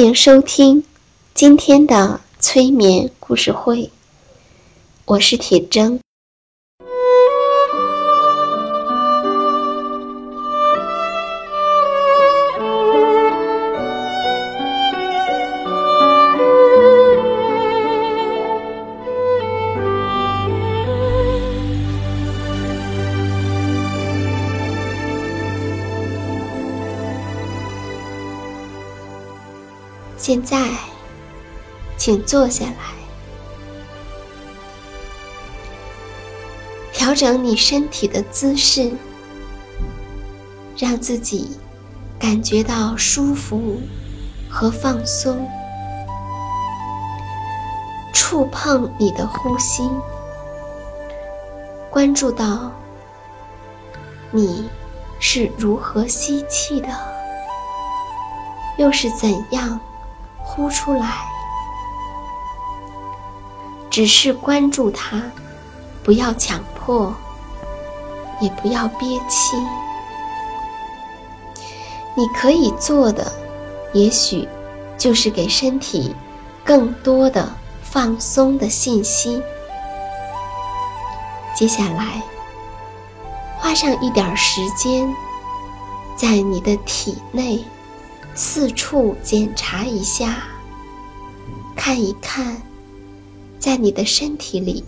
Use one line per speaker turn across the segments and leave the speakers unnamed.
欢迎收听今天的催眠故事会，我是铁铮。现在，请坐下来，调整你身体的姿势，让自己感觉到舒服和放松。触碰你的呼吸，关注到你是如何吸气的，又是怎样。呼出来，只是关注它，不要强迫，也不要憋气。你可以做的，也许就是给身体更多的放松的信息。接下来，花上一点时间，在你的体内。四处检查一下，看一看，在你的身体里，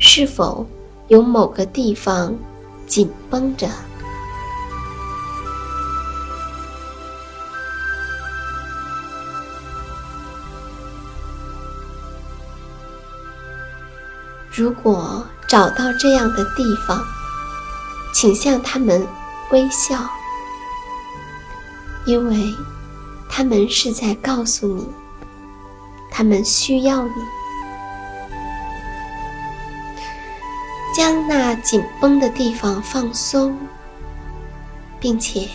是否有某个地方紧绷着。如果找到这样的地方，请向他们微笑。因为，他们是在告诉你，他们需要你，将那紧绷的地方放松，并且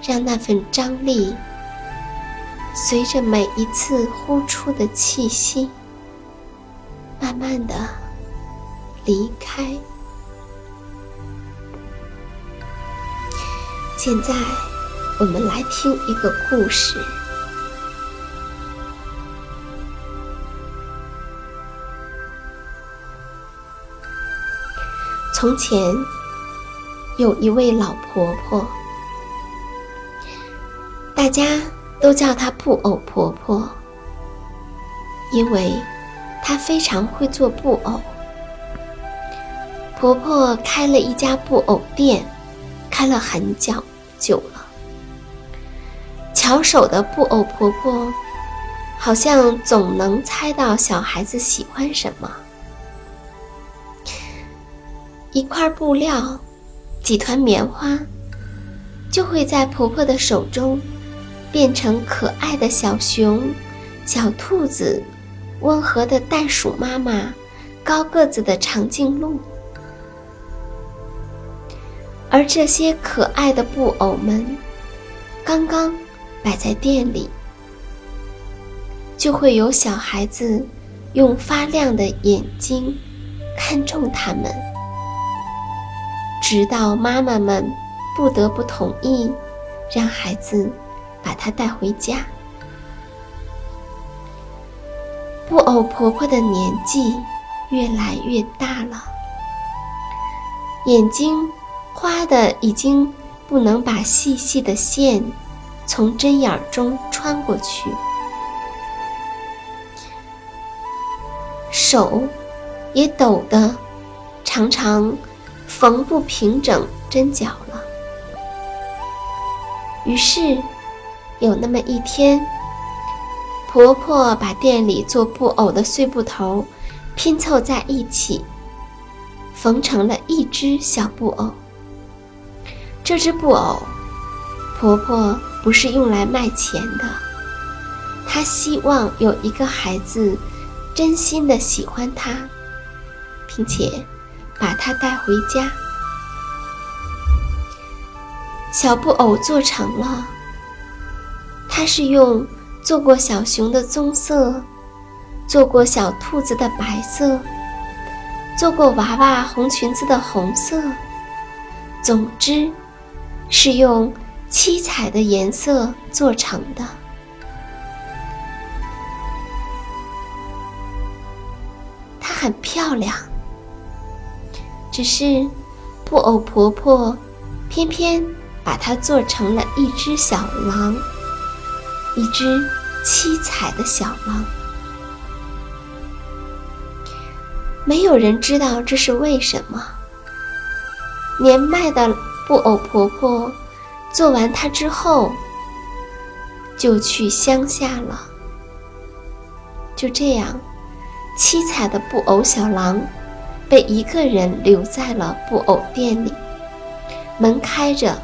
让那份张力随着每一次呼出的气息，慢慢的离开。现在。我们来听一个故事。从前有一位老婆婆，大家都叫她布偶婆婆，因为她非常会做布偶。婆婆开了一家布偶店，开了很久久。巧手的布偶婆婆，好像总能猜到小孩子喜欢什么。一块布料，几团棉花，就会在婆婆的手中变成可爱的小熊、小兔子、温和的袋鼠妈妈、高个子的长颈鹿。而这些可爱的布偶们，刚刚。摆在店里，就会有小孩子用发亮的眼睛看中他们，直到妈妈们不得不同意让孩子把它带回家。布偶婆婆的年纪越来越大了，眼睛花的已经不能把细细的线从针眼中穿过去，手也抖得常常缝不平整针脚了。于是，有那么一天，婆婆把店里做布偶的碎布头拼凑在一起，缝成了一只小布偶。这只布偶，婆婆不是用来卖钱的，他希望有一个孩子真心的喜欢他，并且把他带回家。小布偶做成了，它是用做过小熊的棕色，做过小兔子的白色，做过娃娃红裙子的红色，总之是用七彩的颜色做成的。它很漂亮，只是布偶婆婆偏偏。把它做成了一只小狼，一只七彩的小狼。没有人知道这是为什么。年迈的布偶婆婆做完它之后，就去乡下了。就这样，七彩的布偶小狼被一个人留在了布偶店里，门开着。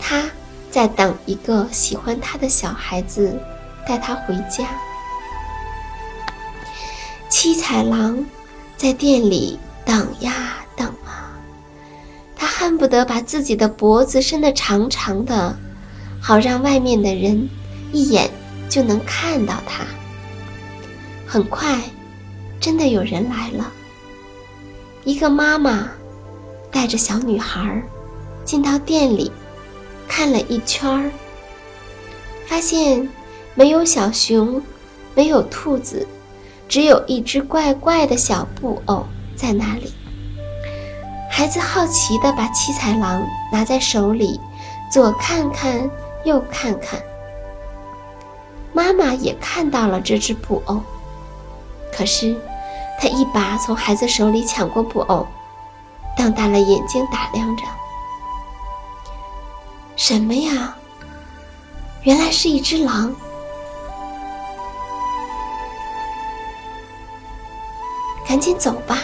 他在等一个喜欢他的小孩子带他回家。七彩狼在店里等呀，恨不得把自己的脖子伸得长长的，好让外面的人一眼就能看到他。很快，真的有人来了。一个妈妈带着小女孩进到店里。看了一圈，发现没有小熊，没有兔子，只有一只怪怪的小布偶在那里。孩子好奇地把七彩狼拿在手里，左看看，右看看。妈妈也看到了这只布偶，可是她一把从孩子手里抢过布偶，瞪大了眼睛打量着。什么呀？原来是一只狼！赶紧走吧。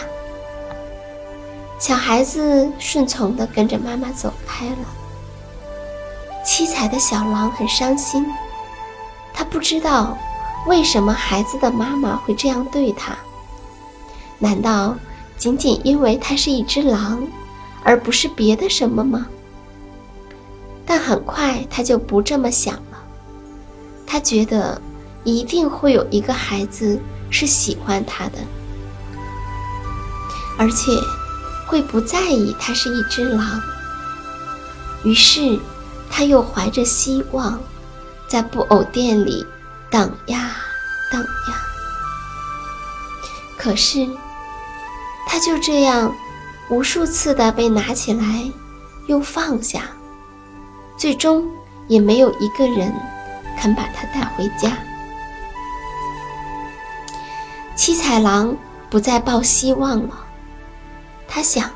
小孩子顺从的跟着妈妈走开了。七彩的小狼很伤心，他不知道为什么孩子的妈妈会这样对他。难道仅仅因为它是一只狼，而不是别的什么吗？但很快他就不这么想了，他觉得一定会有一个孩子是喜欢他的，而且会不在意他是一只狼。于是他又怀着希望，在布偶店里等呀等呀。可是他就这样无数次的被拿起来，又放下。最终也没有一个人肯把它带回家。七彩狼不再抱希望了，他想，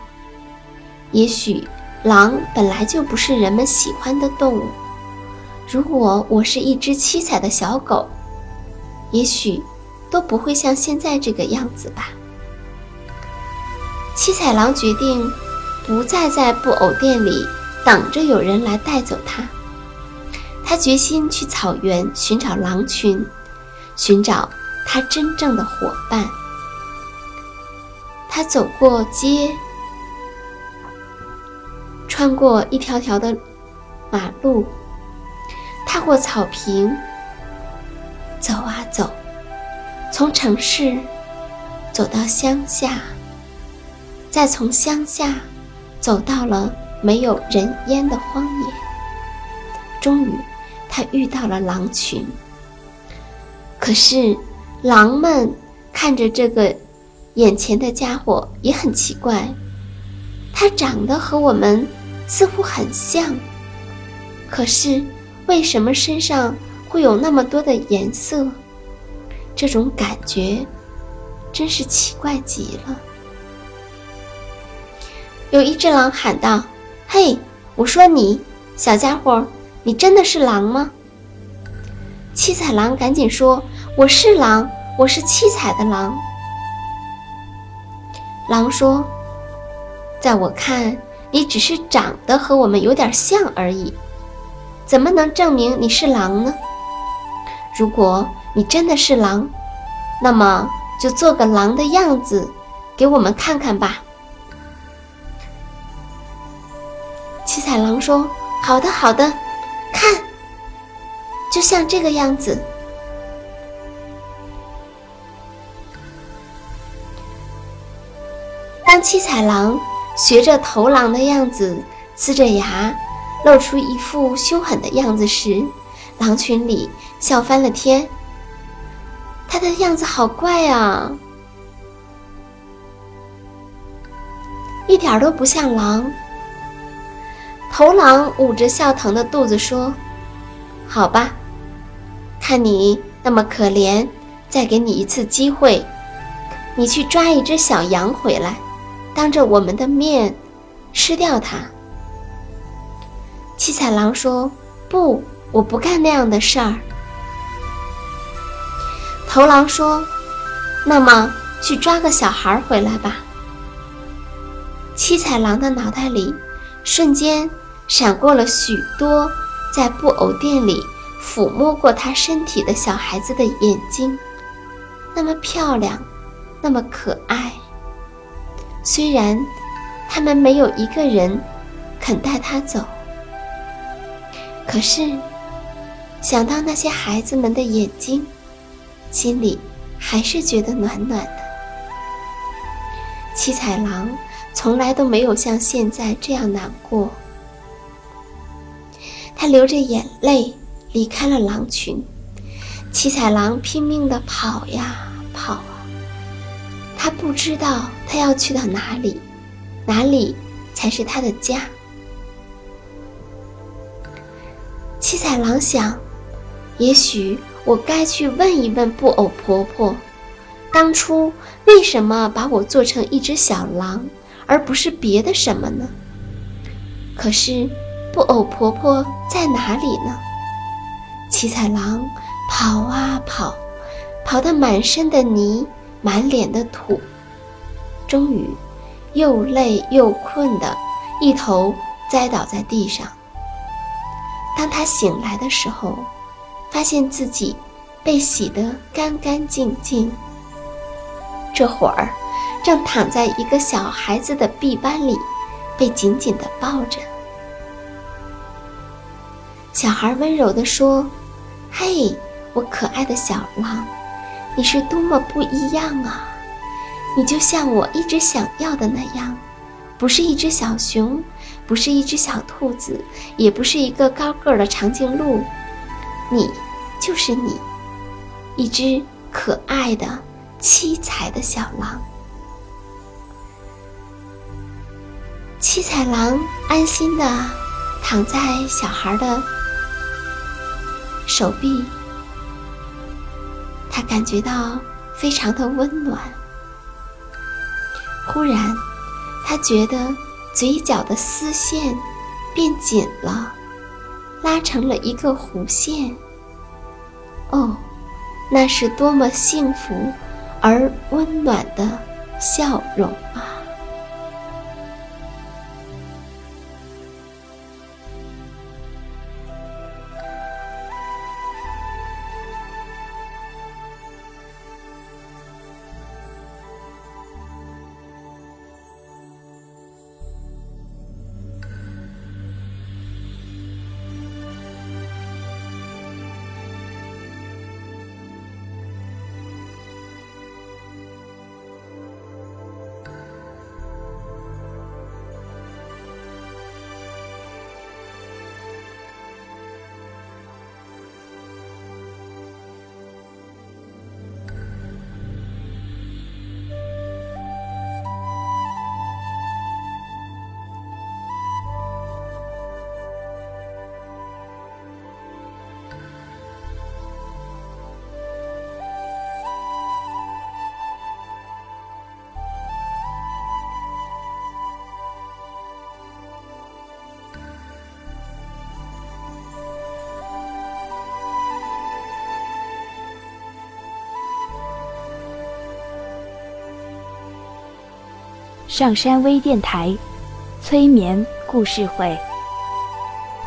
也许狼本来就不是人们喜欢的动物。如果我是一只七彩的小狗，也许都不会像现在这个样子吧。七彩狼决定不再在布偶店里。等着有人来带走它。他决心去草原寻找狼群，寻找他真正的伙伴。他走过街，穿过一条条的马路，踏过草坪，走啊走，从城市走到乡下，再从乡下走到了。没有人烟的荒野。终于，他遇到了狼群。可是，狼们看着这个眼前的家伙也很奇怪，它长得和我们似乎很像，可是为什么身上会有那么多的颜色？这种感觉真是奇怪极了。有一只狼喊道：“嘿，我说你，小家伙，你真的是狼吗？”七彩狼赶紧说：“我是狼，我是七彩的狼。”狼说：“在我看，你只是长得和我们有点像而已，怎么能证明你是狼呢？如果你真的是狼，那么就做个狼的样子，给我们看看吧。”七彩狼说：“好的，好的，看。”就像这个样子。当七彩狼学着头狼的样子，呲着牙，露出一副凶狠的样子时，狼群里笑翻了天。他的样子好怪啊，一点都不像狼。头狼捂着笑疼的肚子说：“好吧。”看你那么可怜，再给你一次机会，你去抓一只小羊回来，当着我们的面吃掉它。七彩狼说：“不，我不干那样的事儿。”头狼说：“那么去抓个小孩儿回来吧。”七彩狼的脑袋里瞬间闪过了许多在布偶店里。抚摸过他身体的小孩子的眼睛，那么漂亮，那么可爱。虽然他们没有一个人肯带他走，可是想到那些孩子们的眼睛，心里还是觉得暖暖的。七彩狼从来都没有像现在这样难过，他流着眼泪。离开了狼群，七彩狼拼命地跑呀，他不知道他要去到哪里，哪里才是他的家。七彩狼想，也许我该去问一问布偶婆婆，当初为什么把我做成一只小狼，而不是别的什么呢？可是布偶婆婆在哪里呢？七彩狼跑啊跑，跑得满身的泥，满脸的土，终于又累又困的一头栽倒在地上。当他醒来的时候，发现自己被洗得干干净净，这会儿正躺在一个小孩子的臂弯里，被紧紧地抱着。小孩温柔地说。嘿，我可爱的小狼，你是多么不一样啊！你就像我一直想要的那样，不是一只小熊，不是一只小兔子，也不是一个高个儿的长颈鹿，你就是你，一只可爱的七彩的小狼。七彩狼安心的躺在小孩的。手臂，他感觉到非常的温暖。忽然，他觉得嘴角的丝线变紧了，拉成了一个弧线。哦，那是多么幸福而温暖的笑容啊！
上山微电台催眠故事会。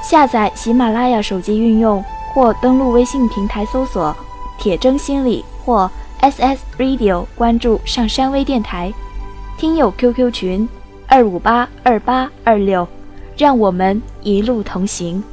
下载喜马拉雅手机应用或登录微信平台搜索“铁铮心理”或 “SS Radio”，关注上山微电台。听友 QQ 群：二五八二八二六，让我们一路同行。